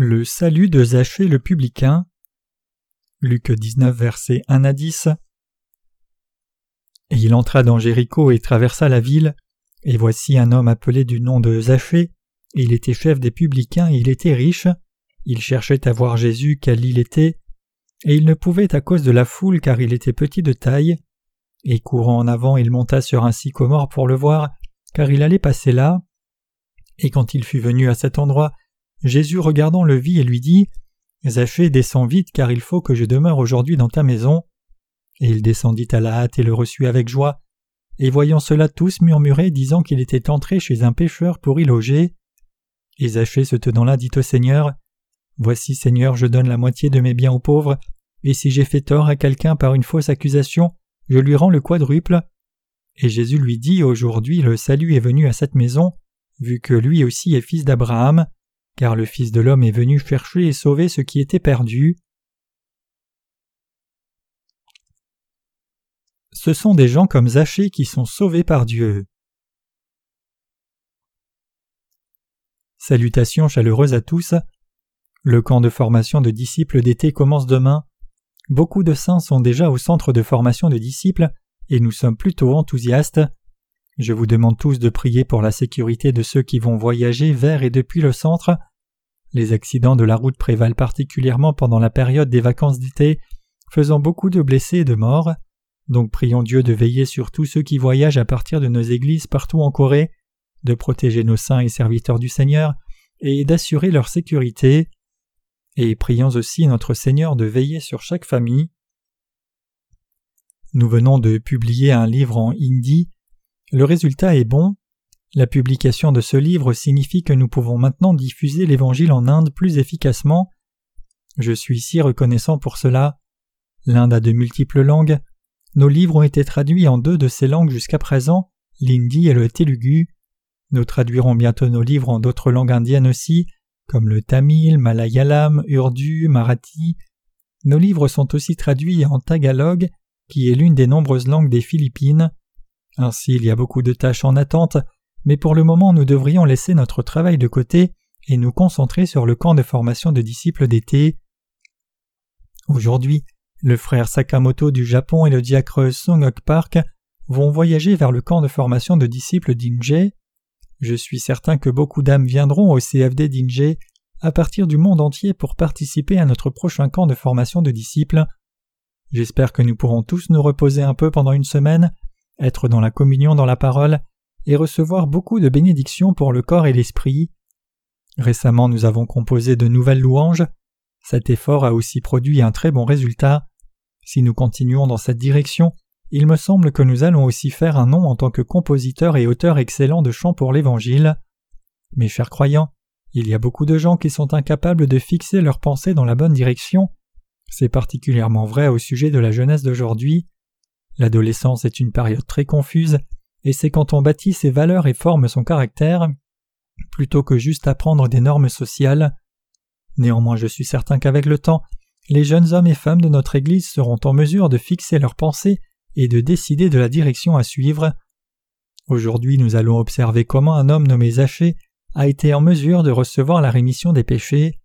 Le salut de Zachée le publicain. Luc 19, versets 1 à 10. Et il entra dans Jéricho et traversa la ville, et voici un homme appelé du nom de Zachée, il était chef des publicains et il était riche, il cherchait à voir Jésus quel il était, et il ne pouvait à cause de la foule car il était petit de taille, et courant en avant il monta sur un sycomore pour le voir, car il allait passer là, et quand il fut venu à cet endroit, Jésus regardant le vit et lui dit Zachée, descends vite, car il faut que je demeure aujourd'hui dans ta maison. Et il descendit à la hâte et le reçut avec joie. Et voyant cela, tous murmuraient, disant qu'il était entré chez un pécheur pour y loger. Et Zachée se tenant là dit au Seigneur Voici, Seigneur, je donne la moitié de mes biens aux pauvres, et si j'ai fait tort à quelqu'un par une fausse accusation, je lui rends le quadruple. Et Jésus lui dit Aujourd'hui le salut est venu à cette maison, vu que lui aussi est fils d'Abraham car le Fils de l'homme est venu chercher et sauver ce qui était perdu. Ce sont des gens comme Zachée qui sont sauvés par Dieu. Salutations chaleureuses à tous. Le camp de formation de disciples d'été commence demain. Beaucoup de saints sont déjà au centre de formation de disciples et nous sommes plutôt enthousiastes. Je vous demande tous de prier pour la sécurité de ceux qui vont voyager vers et depuis le centre. Les accidents de la route prévalent particulièrement pendant la période des vacances d'été, faisant beaucoup de blessés et de morts. Donc prions Dieu de veiller sur tous ceux qui voyagent à partir de nos églises partout en Corée, de protéger nos saints et serviteurs du Seigneur, et d'assurer leur sécurité. Et prions aussi notre Seigneur de veiller sur chaque famille. Nous venons de publier un livre en hindi le résultat est bon. La publication de ce livre signifie que nous pouvons maintenant diffuser l'Évangile en Inde plus efficacement. Je suis si reconnaissant pour cela. L'Inde a de multiples langues. Nos livres ont été traduits en deux de ces langues jusqu'à présent, l'hindi et le telugu. Nous traduirons bientôt nos livres en d'autres langues indiennes aussi, comme le tamil, malayalam, urdu, marathi. Nos livres sont aussi traduits en tagalog, qui est l'une des nombreuses langues des Philippines. Ainsi il y a beaucoup de tâches en attente, mais pour le moment nous devrions laisser notre travail de côté et nous concentrer sur le camp de formation de disciples d'été. Aujourd'hui, le frère Sakamoto du Japon et le diacre Songok Park vont voyager vers le camp de formation de disciples d'Inje. Je suis certain que beaucoup d'âmes viendront au CFD d'Inje à partir du monde entier pour participer à notre prochain camp de formation de disciples. J'espère que nous pourrons tous nous reposer un peu pendant une semaine être dans la communion dans la parole, et recevoir beaucoup de bénédictions pour le corps et l'esprit. Récemment nous avons composé de nouvelles louanges. Cet effort a aussi produit un très bon résultat. Si nous continuons dans cette direction, il me semble que nous allons aussi faire un nom en tant que compositeur et auteur excellent de chants pour l'Évangile. Mes chers croyants, il y a beaucoup de gens qui sont incapables de fixer leurs pensées dans la bonne direction. C'est particulièrement vrai au sujet de la jeunesse d'aujourd'hui. L'adolescence est une période très confuse, et c'est quand on bâtit ses valeurs et forme son caractère, plutôt que juste apprendre des normes sociales. Néanmoins je suis certain qu'avec le temps, les jeunes hommes et femmes de notre Église seront en mesure de fixer leurs pensées et de décider de la direction à suivre. Aujourd'hui nous allons observer comment un homme nommé Zachée a été en mesure de recevoir la rémission des péchés.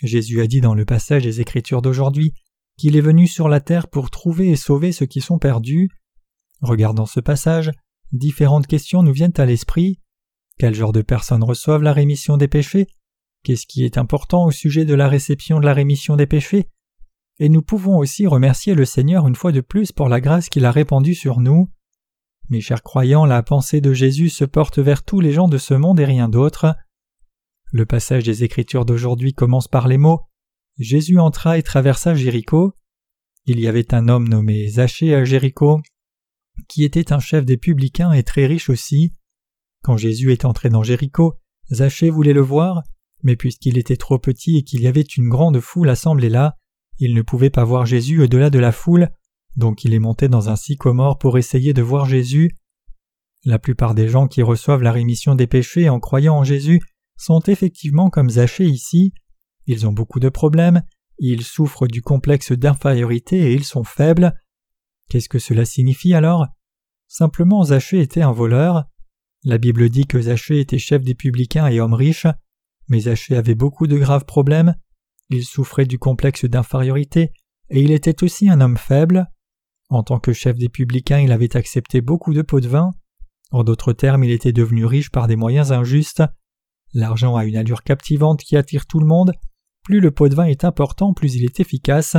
Jésus a dit dans le passage des Écritures d'aujourd'hui qu'il est venu sur la terre pour trouver et sauver ceux qui sont perdus. Regardant ce passage, différentes questions nous viennent à l'esprit. Quel genre de personnes reçoivent la rémission des péchés? Qu'est-ce qui est important au sujet de la réception de la rémission des péchés? Et nous pouvons aussi remercier le Seigneur une fois de plus pour la grâce qu'il a répandue sur nous. Mes chers croyants, la pensée de Jésus se porte vers tous les gens de ce monde et rien d'autre. Le passage des Écritures d'aujourd'hui commence par les mots Jésus entra et traversa Jéricho. Il y avait un homme nommé Zachée à Jéricho, qui était un chef des publicains et très riche aussi. Quand Jésus est entré dans Jéricho, Zachée voulait le voir, mais puisqu'il était trop petit et qu'il y avait une grande foule assemblée là, il ne pouvait pas voir Jésus au-delà de la foule, donc il est monté dans un sycomore pour essayer de voir Jésus. La plupart des gens qui reçoivent la rémission des péchés en croyant en Jésus sont effectivement comme Zachée ici, ils ont beaucoup de problèmes, ils souffrent du complexe d'infériorité et ils sont faibles. Qu'est-ce que cela signifie alors? Simplement Zachée était un voleur. La Bible dit que Zachée était chef des publicains et homme riche. Mais Zachée avait beaucoup de graves problèmes. Il souffrait du complexe d'infériorité et il était aussi un homme faible. En tant que chef des publicains, il avait accepté beaucoup de pots de vin. En d'autres termes, il était devenu riche par des moyens injustes. L'argent a une allure captivante qui attire tout le monde. Plus le pot de vin est important, plus il est efficace.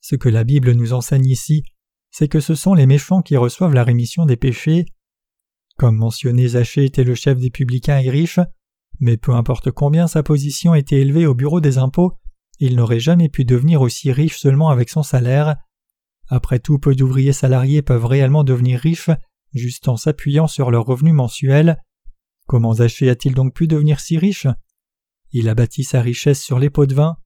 Ce que la Bible nous enseigne ici, c'est que ce sont les méchants qui reçoivent la rémission des péchés. Comme mentionné, Zachée était le chef des publicains et riche, mais peu importe combien sa position était élevée au bureau des impôts, il n'aurait jamais pu devenir aussi riche seulement avec son salaire. Après tout, peu d'ouvriers salariés peuvent réellement devenir riches juste en s'appuyant sur leurs revenus mensuels. Comment Zachée a-t-il donc pu devenir si riche? Il a bâti sa richesse sur les pots de vin.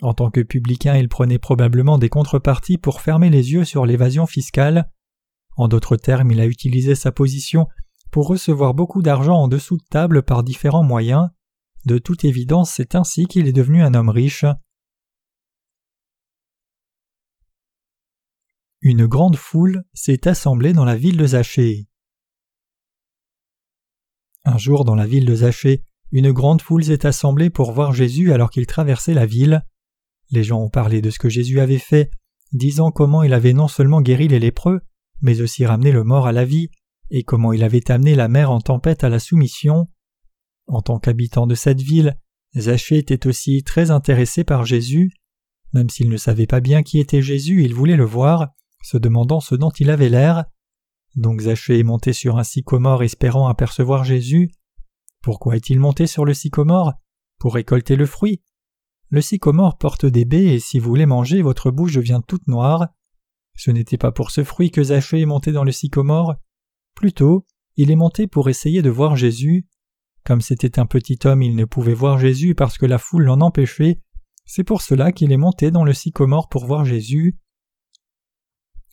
En tant que publicain, il prenait probablement des contreparties pour fermer les yeux sur l'évasion fiscale. En d'autres termes, il a utilisé sa position pour recevoir beaucoup d'argent en dessous de table par différents moyens. De toute évidence, c'est ainsi qu'il est devenu un homme riche. Une grande foule s'est assemblée dans la ville de Zachée. Un jour, dans la ville de Zachée, une grande foule s'est assemblée pour voir Jésus alors qu'il traversait la ville. Les gens ont parlé de ce que Jésus avait fait, disant comment il avait non seulement guéri les lépreux, mais aussi ramené le mort à la vie, et comment il avait amené la mer en tempête à la soumission. En tant qu'habitant de cette ville, Zachée était aussi très intéressé par Jésus. Même s'il ne savait pas bien qui était Jésus, il voulait le voir, se demandant ce dont il avait l'air. Donc Zachée est monté sur un sycomore espérant apercevoir Jésus. Pourquoi est-il monté sur le sycomore? Pour récolter le fruit. Le sycomore porte des baies et si vous les mangez, votre bouche devient toute noire. Ce n'était pas pour ce fruit que Zachée est monté dans le sycomore. Plutôt, il est monté pour essayer de voir Jésus. Comme c'était un petit homme, il ne pouvait voir Jésus parce que la foule l'en empêchait. C'est pour cela qu'il est monté dans le sycomore pour voir Jésus.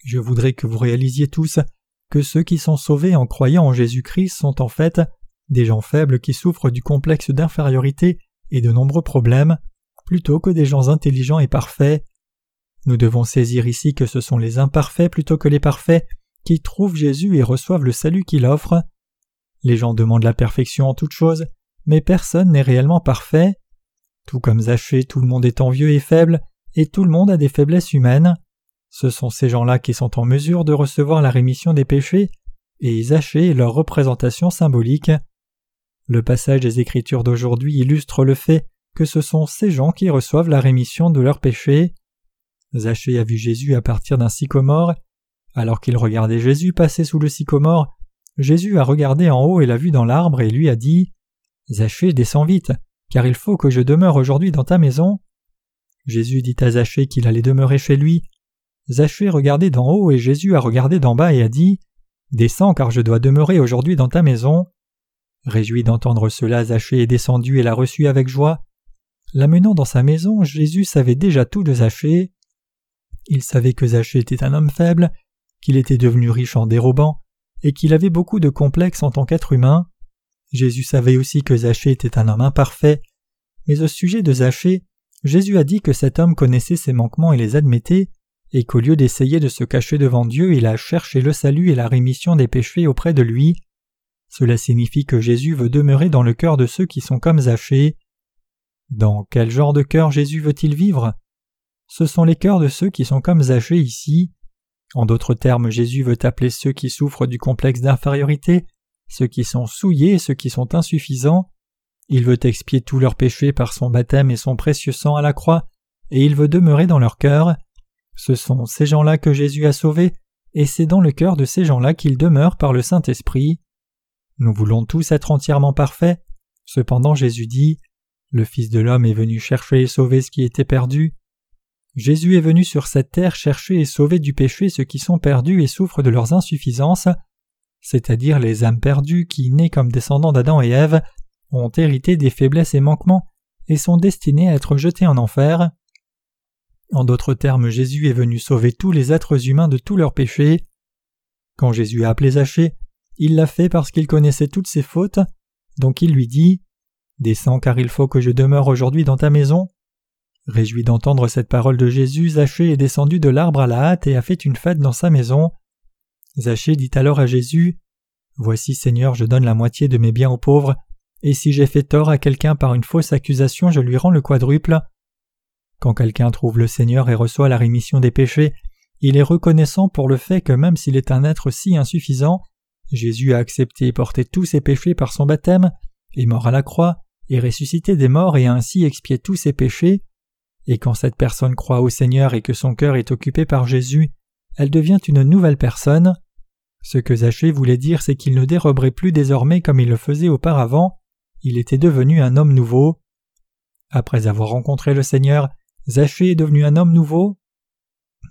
Je voudrais que vous réalisiez tous que ceux qui sont sauvés en croyant en Jésus-Christ sont en fait des gens faibles qui souffrent du complexe d'infériorité et de nombreux problèmes, plutôt que des gens intelligents et parfaits. Nous devons saisir ici que ce sont les imparfaits plutôt que les parfaits qui trouvent Jésus et reçoivent le salut qu'il offre. Les gens demandent la perfection en toutes choses, mais personne n'est réellement parfait. Tout comme Zachée, tout le monde est envieux et faible, et tout le monde a des faiblesses humaines. Ce sont ces gens-là qui sont en mesure de recevoir la rémission des péchés, et Zachée est leur représentation symbolique. Le passage des Écritures d'aujourd'hui illustre le fait que ce sont ces gens qui reçoivent la rémission de leurs péchés. Zachée a vu Jésus à partir d'un sycomore. Alors qu'il regardait Jésus passer sous le sycomore, Jésus a regardé en haut et l'a vu dans l'arbre et lui a dit Zachée, descends vite, car il faut que je demeure aujourd'hui dans ta maison. Jésus dit à Zachée qu'il allait demeurer chez lui, Zachée regardait d'en haut et Jésus a regardé d'en bas et a dit Descends car je dois demeurer aujourd'hui dans ta maison. Réjoui d'entendre cela, Zachée est descendu et l'a reçu avec joie. L'amenant dans sa maison, Jésus savait déjà tout de Zachée. Il savait que Zachée était un homme faible, qu'il était devenu riche en dérobant, et qu'il avait beaucoup de complexes en tant qu'être humain. Jésus savait aussi que Zachée était un homme imparfait, mais au sujet de Zachée, Jésus a dit que cet homme connaissait ses manquements et les admettait, et qu'au lieu d'essayer de se cacher devant Dieu, il a cherché le salut et la rémission des péchés auprès de lui. Cela signifie que Jésus veut demeurer dans le cœur de ceux qui sont comme Zachée. Dans quel genre de cœur Jésus veut-il vivre? Ce sont les cœurs de ceux qui sont comme Zachée ici. En d'autres termes, Jésus veut appeler ceux qui souffrent du complexe d'infériorité, ceux qui sont souillés ceux qui sont insuffisants. Il veut expier tous leurs péchés par son baptême et son précieux sang à la croix, et il veut demeurer dans leur cœur. Ce sont ces gens-là que Jésus a sauvés, et c'est dans le cœur de ces gens-là qu'il demeure par le Saint-Esprit. Nous voulons tous être entièrement parfaits. Cependant Jésus dit Le Fils de l'homme est venu chercher et sauver ce qui était perdu. Jésus est venu sur cette terre chercher et sauver du péché ceux qui sont perdus et souffrent de leurs insuffisances, c'est-à-dire les âmes perdues qui, nées comme descendants d'Adam et Ève, ont hérité des faiblesses et manquements et sont destinés à être jetés en enfer. En d'autres termes, Jésus est venu sauver tous les êtres humains de tous leurs péchés. Quand Jésus a appelé Zachée, il l'a fait parce qu'il connaissait toutes ses fautes, donc il lui dit Descends car il faut que je demeure aujourd'hui dans ta maison. Réjoui d'entendre cette parole de Jésus, Zachée est descendu de l'arbre à la hâte et a fait une fête dans sa maison. Zachée dit alors à Jésus Voici Seigneur, je donne la moitié de mes biens aux pauvres, et si j'ai fait tort à quelqu'un par une fausse accusation, je lui rends le quadruple. Quand quelqu'un trouve le Seigneur et reçoit la rémission des péchés, il est reconnaissant pour le fait que même s'il est un être si insuffisant, Jésus a accepté et porté tous ses péchés par son baptême, est mort à la croix, et ressuscité des morts et ainsi expié tous ses péchés, et quand cette personne croit au Seigneur et que son cœur est occupé par Jésus, elle devient une nouvelle personne. Ce que Zachée voulait dire, c'est qu'il ne déroberait plus désormais comme il le faisait auparavant, il était devenu un homme nouveau. Après avoir rencontré le Seigneur, Zachée est devenu un homme nouveau.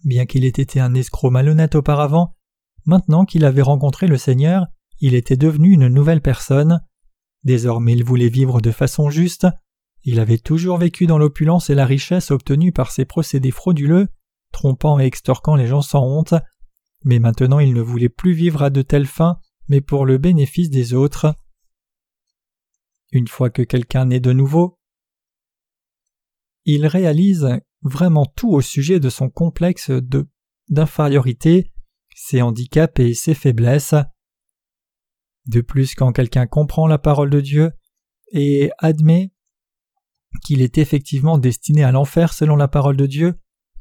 Bien qu'il ait été un escroc malhonnête auparavant, maintenant qu'il avait rencontré le Seigneur, il était devenu une nouvelle personne. Désormais il voulait vivre de façon juste, il avait toujours vécu dans l'opulence et la richesse obtenue par ses procédés frauduleux, trompant et extorquant les gens sans honte, mais maintenant il ne voulait plus vivre à de telles fins, mais pour le bénéfice des autres. Une fois que quelqu'un naît de nouveau, il réalise vraiment tout au sujet de son complexe d'infériorité, ses handicaps et ses faiblesses. De plus, quand quelqu'un comprend la parole de Dieu et admet qu'il est effectivement destiné à l'enfer selon la parole de Dieu,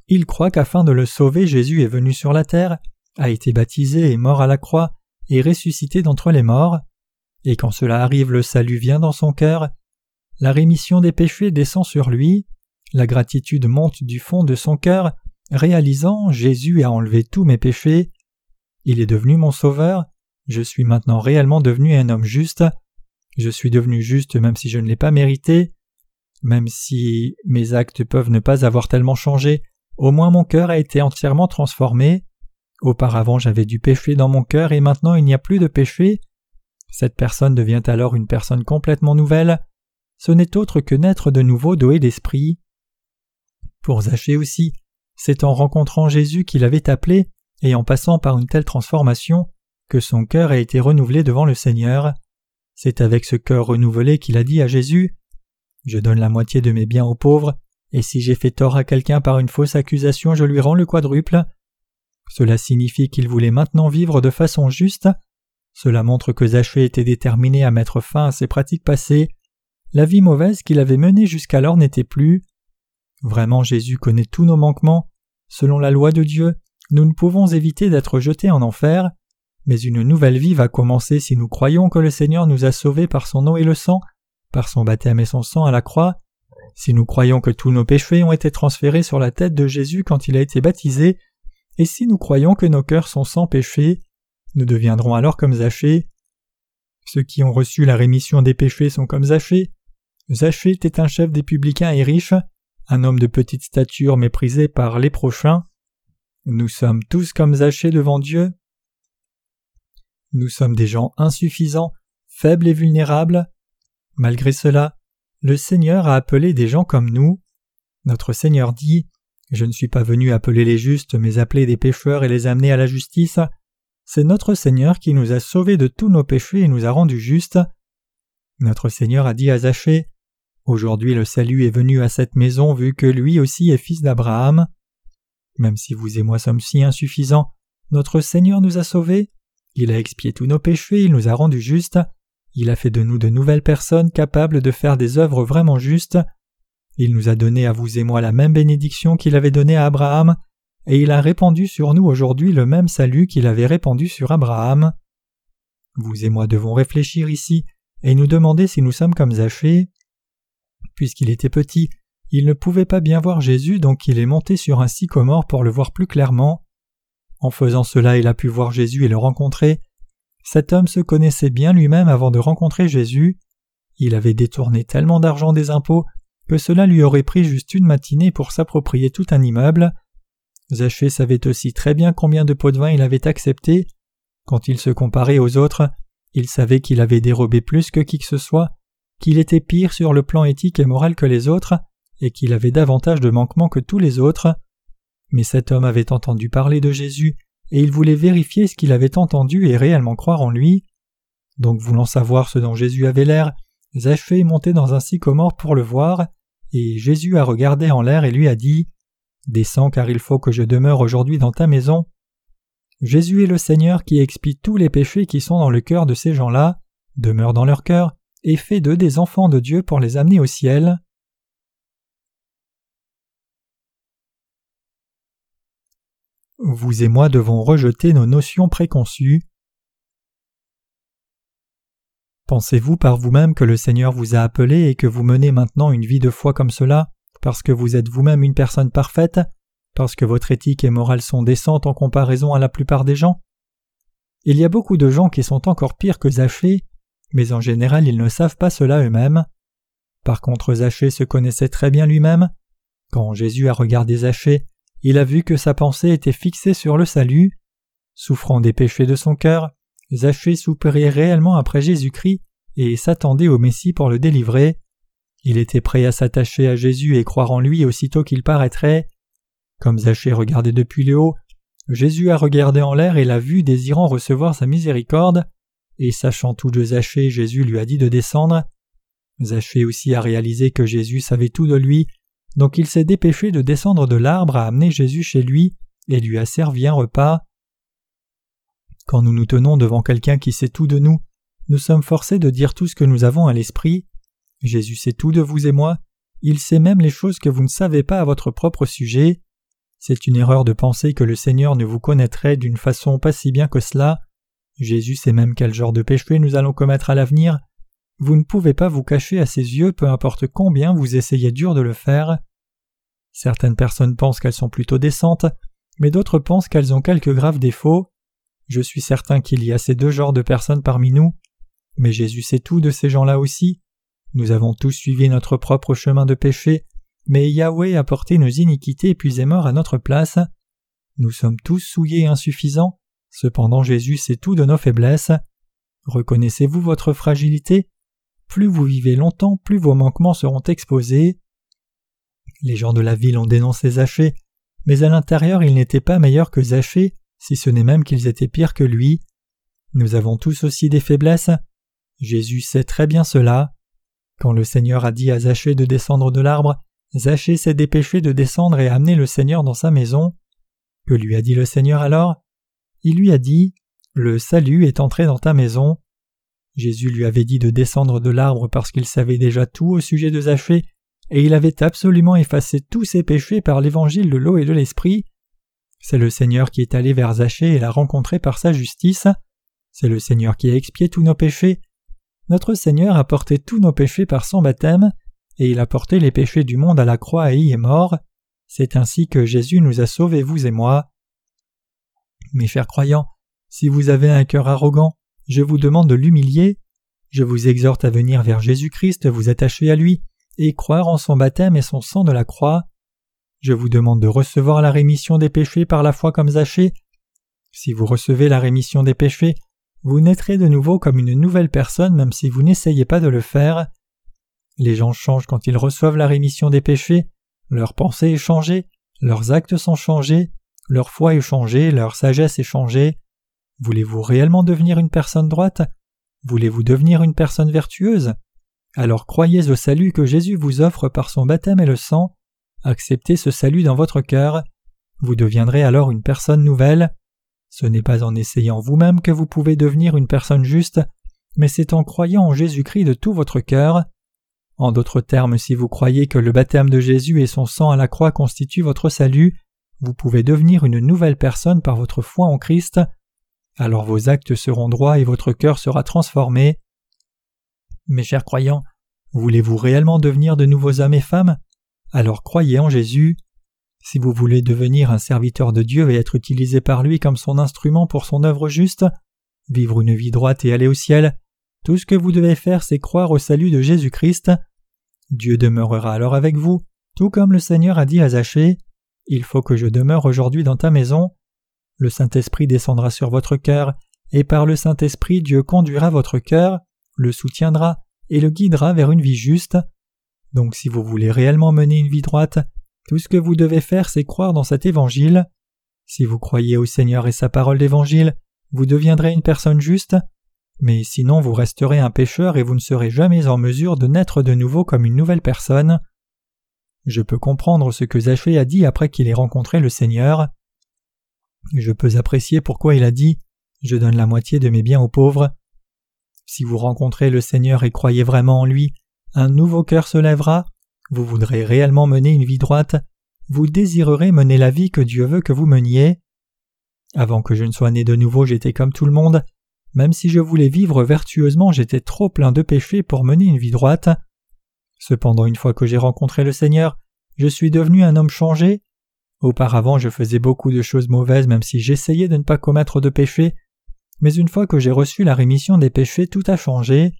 il croit qu'afin de le sauver Jésus est venu sur la terre, a été baptisé et mort à la croix, et ressuscité d'entre les morts, et quand cela arrive le salut vient dans son cœur, la rémission des péchés descend sur lui, la gratitude monte du fond de son cœur, réalisant Jésus a enlevé tous mes péchés, il est devenu mon sauveur, je suis maintenant réellement devenu un homme juste, je suis devenu juste même si je ne l'ai pas mérité, même si mes actes peuvent ne pas avoir tellement changé, au moins mon cœur a été entièrement transformé. Auparavant j'avais du péché dans mon cœur et maintenant il n'y a plus de péché. Cette personne devient alors une personne complètement nouvelle. Ce n'est autre que naître de nouveau doué d'esprit. Pour Zachée aussi, c'est en rencontrant Jésus qu'il avait appelé et en passant par une telle transformation son cœur a été renouvelé devant le Seigneur. C'est avec ce cœur renouvelé qu'il a dit à Jésus je donne la moitié de mes biens aux pauvres, et si j'ai fait tort à quelqu'un par une fausse accusation, je lui rends le quadruple. Cela signifie qu'il voulait maintenant vivre de façon juste. Cela montre que Zachée était déterminé à mettre fin à ses pratiques passées. La vie mauvaise qu'il avait menée jusqu'alors n'était plus. Vraiment Jésus connaît tous nos manquements. Selon la loi de Dieu, nous ne pouvons éviter d'être jetés en enfer, mais une nouvelle vie va commencer si nous croyons que le Seigneur nous a sauvés par son eau et le sang par son baptême et son sang à la croix, si nous croyons que tous nos péchés ont été transférés sur la tête de Jésus quand il a été baptisé, et si nous croyons que nos cœurs sont sans péché, nous deviendrons alors comme Zachée. Ceux qui ont reçu la rémission des péchés sont comme Zachée. Zachée était un chef des publicains et riche, un homme de petite stature méprisé par les prochains. Nous sommes tous comme Zachée devant Dieu. Nous sommes des gens insuffisants, faibles et vulnérables. Malgré cela, le Seigneur a appelé des gens comme nous. Notre Seigneur dit Je ne suis pas venu appeler les justes, mais appeler des pécheurs et les amener à la justice. C'est notre Seigneur qui nous a sauvés de tous nos péchés et nous a rendus justes. Notre Seigneur a dit à Zachée Aujourd'hui le salut est venu à cette maison vu que lui aussi est fils d'Abraham. Même si vous et moi sommes si insuffisants, notre Seigneur nous a sauvés. Il a expié tous nos péchés, il nous a rendus justes. Il a fait de nous de nouvelles personnes capables de faire des œuvres vraiment justes. Il nous a donné à vous et moi la même bénédiction qu'il avait donnée à Abraham, et il a répandu sur nous aujourd'hui le même salut qu'il avait répandu sur Abraham. Vous et moi devons réfléchir ici et nous demander si nous sommes comme Zachée. Puisqu'il était petit, il ne pouvait pas bien voir Jésus, donc il est monté sur un sycomore pour le voir plus clairement. En faisant cela, il a pu voir Jésus et le rencontrer, cet homme se connaissait bien lui-même avant de rencontrer Jésus. Il avait détourné tellement d'argent des impôts que cela lui aurait pris juste une matinée pour s'approprier tout un immeuble. Zachée savait aussi très bien combien de pots de vin il avait accepté. Quand il se comparait aux autres, il savait qu'il avait dérobé plus que qui que ce soit, qu'il était pire sur le plan éthique et moral que les autres, et qu'il avait davantage de manquements que tous les autres. Mais cet homme avait entendu parler de Jésus et il voulait vérifier ce qu'il avait entendu et réellement croire en lui. Donc voulant savoir ce dont Jésus avait l'air, Zachée est monté dans un sycomore pour le voir, et Jésus a regardé en l'air et lui a dit Descends car il faut que je demeure aujourd'hui dans ta maison. Jésus est le Seigneur qui expie tous les péchés qui sont dans le cœur de ces gens-là, demeure dans leur cœur et fait d'eux des enfants de Dieu pour les amener au ciel. Vous et moi devons rejeter nos notions préconçues. Pensez-vous par vous-même que le Seigneur vous a appelé et que vous menez maintenant une vie de foi comme cela, parce que vous êtes vous-même une personne parfaite, parce que votre éthique et morale sont décentes en comparaison à la plupart des gens? Il y a beaucoup de gens qui sont encore pires que Zachée, mais en général ils ne savent pas cela eux-mêmes. Par contre Zachée se connaissait très bien lui-même. Quand Jésus a regardé Zachée, il a vu que sa pensée était fixée sur le salut. Souffrant des péchés de son cœur, Zachée soupirait réellement après Jésus-Christ et s'attendait au Messie pour le délivrer. Il était prêt à s'attacher à Jésus et croire en lui aussitôt qu'il paraîtrait. Comme Zachée regardait depuis le haut, Jésus a regardé en l'air et l'a vu désirant recevoir sa miséricorde, et sachant tout de Zachée, Jésus lui a dit de descendre. Zachée aussi a réalisé que Jésus savait tout de lui donc il s'est dépêché de descendre de l'arbre à amener Jésus chez lui et lui a servi un repas. Quand nous nous tenons devant quelqu'un qui sait tout de nous, nous sommes forcés de dire tout ce que nous avons à l'esprit. Jésus sait tout de vous et moi, il sait même les choses que vous ne savez pas à votre propre sujet. C'est une erreur de penser que le Seigneur ne vous connaîtrait d'une façon pas si bien que cela. Jésus sait même quel genre de péché nous allons commettre à l'avenir, vous ne pouvez pas vous cacher à ses yeux peu importe combien vous essayez dur de le faire. Certaines personnes pensent qu'elles sont plutôt décentes, mais d'autres pensent qu'elles ont quelques graves défauts. Je suis certain qu'il y a ces deux genres de personnes parmi nous, mais Jésus sait tout de ces gens-là aussi. Nous avons tous suivi notre propre chemin de péché, mais Yahweh a porté nos iniquités puis est mort à notre place. Nous sommes tous souillés et insuffisants, cependant Jésus sait tout de nos faiblesses. Reconnaissez-vous votre fragilité? Plus vous vivez longtemps, plus vos manquements seront exposés. Les gens de la ville ont dénoncé Zachée, mais à l'intérieur ils n'étaient pas meilleurs que Zachée, si ce n'est même qu'ils étaient pires que lui. Nous avons tous aussi des faiblesses. Jésus sait très bien cela. Quand le Seigneur a dit à Zachée de descendre de l'arbre, Zachée s'est dépêché de descendre et amener le Seigneur dans sa maison. Que lui a dit le Seigneur alors? Il lui a dit Le salut est entré dans ta maison. Jésus lui avait dit de descendre de l'arbre parce qu'il savait déjà tout au sujet de Zachée, et il avait absolument effacé tous ses péchés par l'évangile de l'eau et de l'esprit. C'est le Seigneur qui est allé vers Zachée et l'a rencontré par sa justice. C'est le Seigneur qui a expié tous nos péchés. Notre Seigneur a porté tous nos péchés par son baptême, et il a porté les péchés du monde à la croix et y est mort. C'est ainsi que Jésus nous a sauvés, vous et moi. Mes chers croyants, si vous avez un cœur arrogant, je vous demande de l'humilier. Je vous exhorte à venir vers Jésus-Christ, vous attacher à lui, et croire en son baptême et son sang de la croix. Je vous demande de recevoir la rémission des péchés par la foi comme Zachée. Si vous recevez la rémission des péchés, vous naîtrez de nouveau comme une nouvelle personne même si vous n'essayez pas de le faire. Les gens changent quand ils reçoivent la rémission des péchés, leur pensée est changée, leurs actes sont changés, leur foi est changée, leur sagesse est changée. Voulez-vous réellement devenir une personne droite? Voulez-vous devenir une personne vertueuse? Alors croyez au salut que Jésus vous offre par son baptême et le sang, acceptez ce salut dans votre cœur, vous deviendrez alors une personne nouvelle. Ce n'est pas en essayant vous-même que vous pouvez devenir une personne juste, mais c'est en croyant en Jésus-Christ de tout votre cœur. En d'autres termes, si vous croyez que le baptême de Jésus et son sang à la croix constituent votre salut, vous pouvez devenir une nouvelle personne par votre foi en Christ alors vos actes seront droits et votre cœur sera transformé. Mes chers croyants, voulez-vous réellement devenir de nouveaux hommes et femmes? Alors croyez en Jésus. Si vous voulez devenir un serviteur de Dieu et être utilisé par lui comme son instrument pour son œuvre juste, vivre une vie droite et aller au ciel, tout ce que vous devez faire c'est croire au salut de Jésus-Christ. Dieu demeurera alors avec vous, tout comme le Seigneur a dit à Zachée Il faut que je demeure aujourd'hui dans ta maison. Le Saint-Esprit descendra sur votre cœur, et par le Saint-Esprit Dieu conduira votre cœur, le soutiendra et le guidera vers une vie juste. Donc si vous voulez réellement mener une vie droite, tout ce que vous devez faire c'est croire dans cet évangile. Si vous croyez au Seigneur et sa parole d'évangile, vous deviendrez une personne juste, mais sinon vous resterez un pécheur et vous ne serez jamais en mesure de naître de nouveau comme une nouvelle personne. Je peux comprendre ce que Zachée a dit après qu'il ait rencontré le Seigneur. Je peux apprécier pourquoi il a dit Je donne la moitié de mes biens aux pauvres. Si vous rencontrez le Seigneur et croyez vraiment en lui, un nouveau cœur se lèvera, vous voudrez réellement mener une vie droite, vous désirerez mener la vie que Dieu veut que vous meniez. Avant que je ne sois né de nouveau, j'étais comme tout le monde, même si je voulais vivre vertueusement, j'étais trop plein de péchés pour mener une vie droite. Cependant, une fois que j'ai rencontré le Seigneur, je suis devenu un homme changé. Auparavant, je faisais beaucoup de choses mauvaises même si j'essayais de ne pas commettre de péchés, mais une fois que j'ai reçu la rémission des péchés, tout a changé.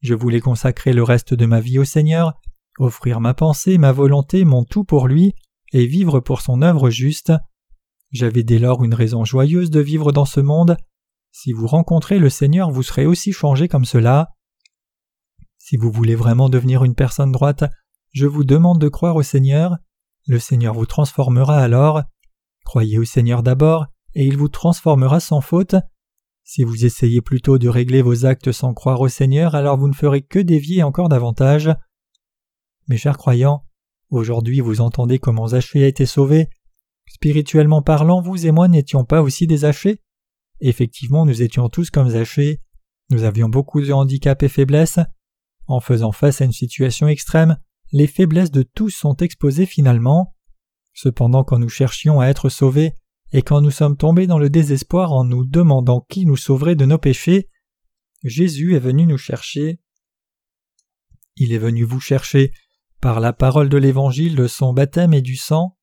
Je voulais consacrer le reste de ma vie au Seigneur, offrir ma pensée, ma volonté, mon tout pour lui, et vivre pour son œuvre juste. J'avais dès lors une raison joyeuse de vivre dans ce monde. Si vous rencontrez le Seigneur, vous serez aussi changé comme cela. Si vous voulez vraiment devenir une personne droite, je vous demande de croire au Seigneur. Le Seigneur vous transformera alors. Croyez au Seigneur d'abord, et il vous transformera sans faute. Si vous essayez plutôt de régler vos actes sans croire au Seigneur, alors vous ne ferez que dévier encore davantage. Mes chers croyants, aujourd'hui vous entendez comment Zachée a été sauvé. Spirituellement parlant, vous et moi n'étions pas aussi des Zachée. Effectivement, nous étions tous comme Zachée. Nous avions beaucoup de handicaps et faiblesses. En faisant face à une situation extrême, les faiblesses de tous sont exposées finalement. Cependant, quand nous cherchions à être sauvés, et quand nous sommes tombés dans le désespoir en nous demandant qui nous sauverait de nos péchés, Jésus est venu nous chercher. Il est venu vous chercher par la parole de l'Évangile de son baptême et du sang.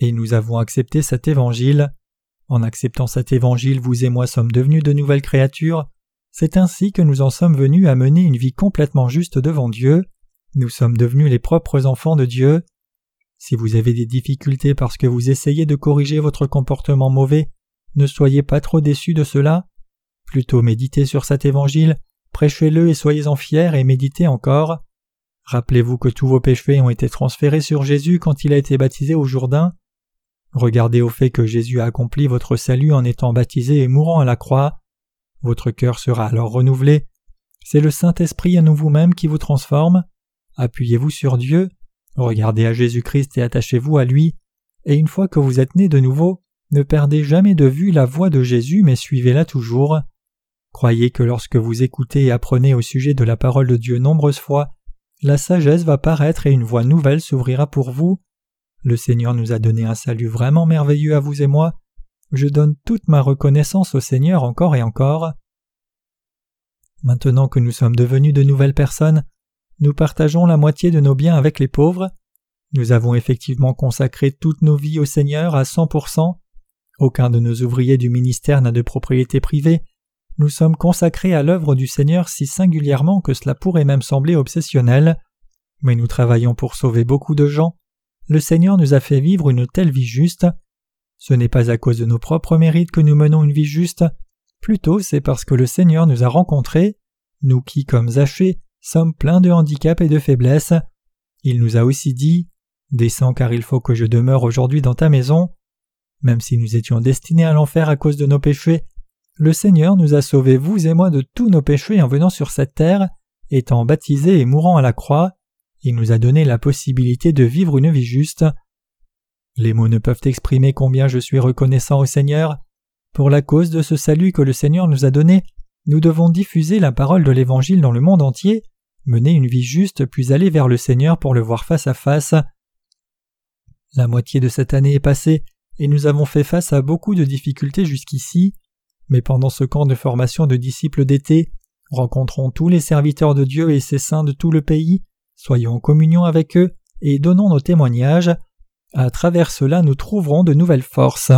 Et nous avons accepté cet Évangile. En acceptant cet Évangile, vous et moi sommes devenus de nouvelles créatures. C'est ainsi que nous en sommes venus à mener une vie complètement juste devant Dieu. Nous sommes devenus les propres enfants de Dieu. Si vous avez des difficultés parce que vous essayez de corriger votre comportement mauvais, ne soyez pas trop déçus de cela. Plutôt méditez sur cet évangile, prêchez-le et soyez-en fiers et méditez encore. Rappelez-vous que tous vos péchés ont été transférés sur Jésus quand il a été baptisé au Jourdain. Regardez au fait que Jésus a accompli votre salut en étant baptisé et mourant à la croix. Votre cœur sera alors renouvelé. C'est le Saint-Esprit à nous vous-même qui vous transforme. Appuyez-vous sur Dieu, Regardez à Jésus-Christ et attachez-vous à lui, et une fois que vous êtes né de nouveau, ne perdez jamais de vue la voix de Jésus, mais suivez-la toujours. Croyez que lorsque vous écoutez et apprenez au sujet de la parole de Dieu nombreuses fois, la sagesse va paraître et une voie nouvelle s'ouvrira pour vous. Le Seigneur nous a donné un salut vraiment merveilleux à vous et moi. Je donne toute ma reconnaissance au Seigneur encore et encore. Maintenant que nous sommes devenus de nouvelles personnes, nous partageons la moitié de nos biens avec les pauvres. Nous avons effectivement consacré toutes nos vies au Seigneur à 100%. Aucun de nos ouvriers du ministère n'a de propriété privée. Nous sommes consacrés à l'œuvre du Seigneur si singulièrement que cela pourrait même sembler obsessionnel. Mais nous travaillons pour sauver beaucoup de gens. Le Seigneur nous a fait vivre une telle vie juste. Ce n'est pas à cause de nos propres mérites que nous menons une vie juste, plutôt c'est parce que le Seigneur nous a rencontrés, nous qui, comme Zachée, sommes pleins de handicaps et de faiblesses. Il nous a aussi dit Descends car il faut que je demeure aujourd'hui dans ta maison. Même si nous étions destinés à l'enfer à cause de nos péchés, le Seigneur nous a sauvés, vous et moi, de tous nos péchés en venant sur cette terre, étant baptisés et mourant à la croix. Il nous a donné la possibilité de vivre une vie juste. Les mots ne peuvent exprimer combien je suis reconnaissant au Seigneur. Pour la cause de ce salut que le Seigneur nous a donné, nous devons diffuser la parole de l'Évangile dans le monde entier, mener une vie juste puis aller vers le Seigneur pour le voir face à face. La moitié de cette année est passée et nous avons fait face à beaucoup de difficultés jusqu'ici, mais pendant ce camp de formation de disciples d'été, rencontrons tous les serviteurs de Dieu et ses saints de tout le pays, soyons en communion avec eux et donnons nos témoignages. À travers cela, nous trouverons de nouvelles forces.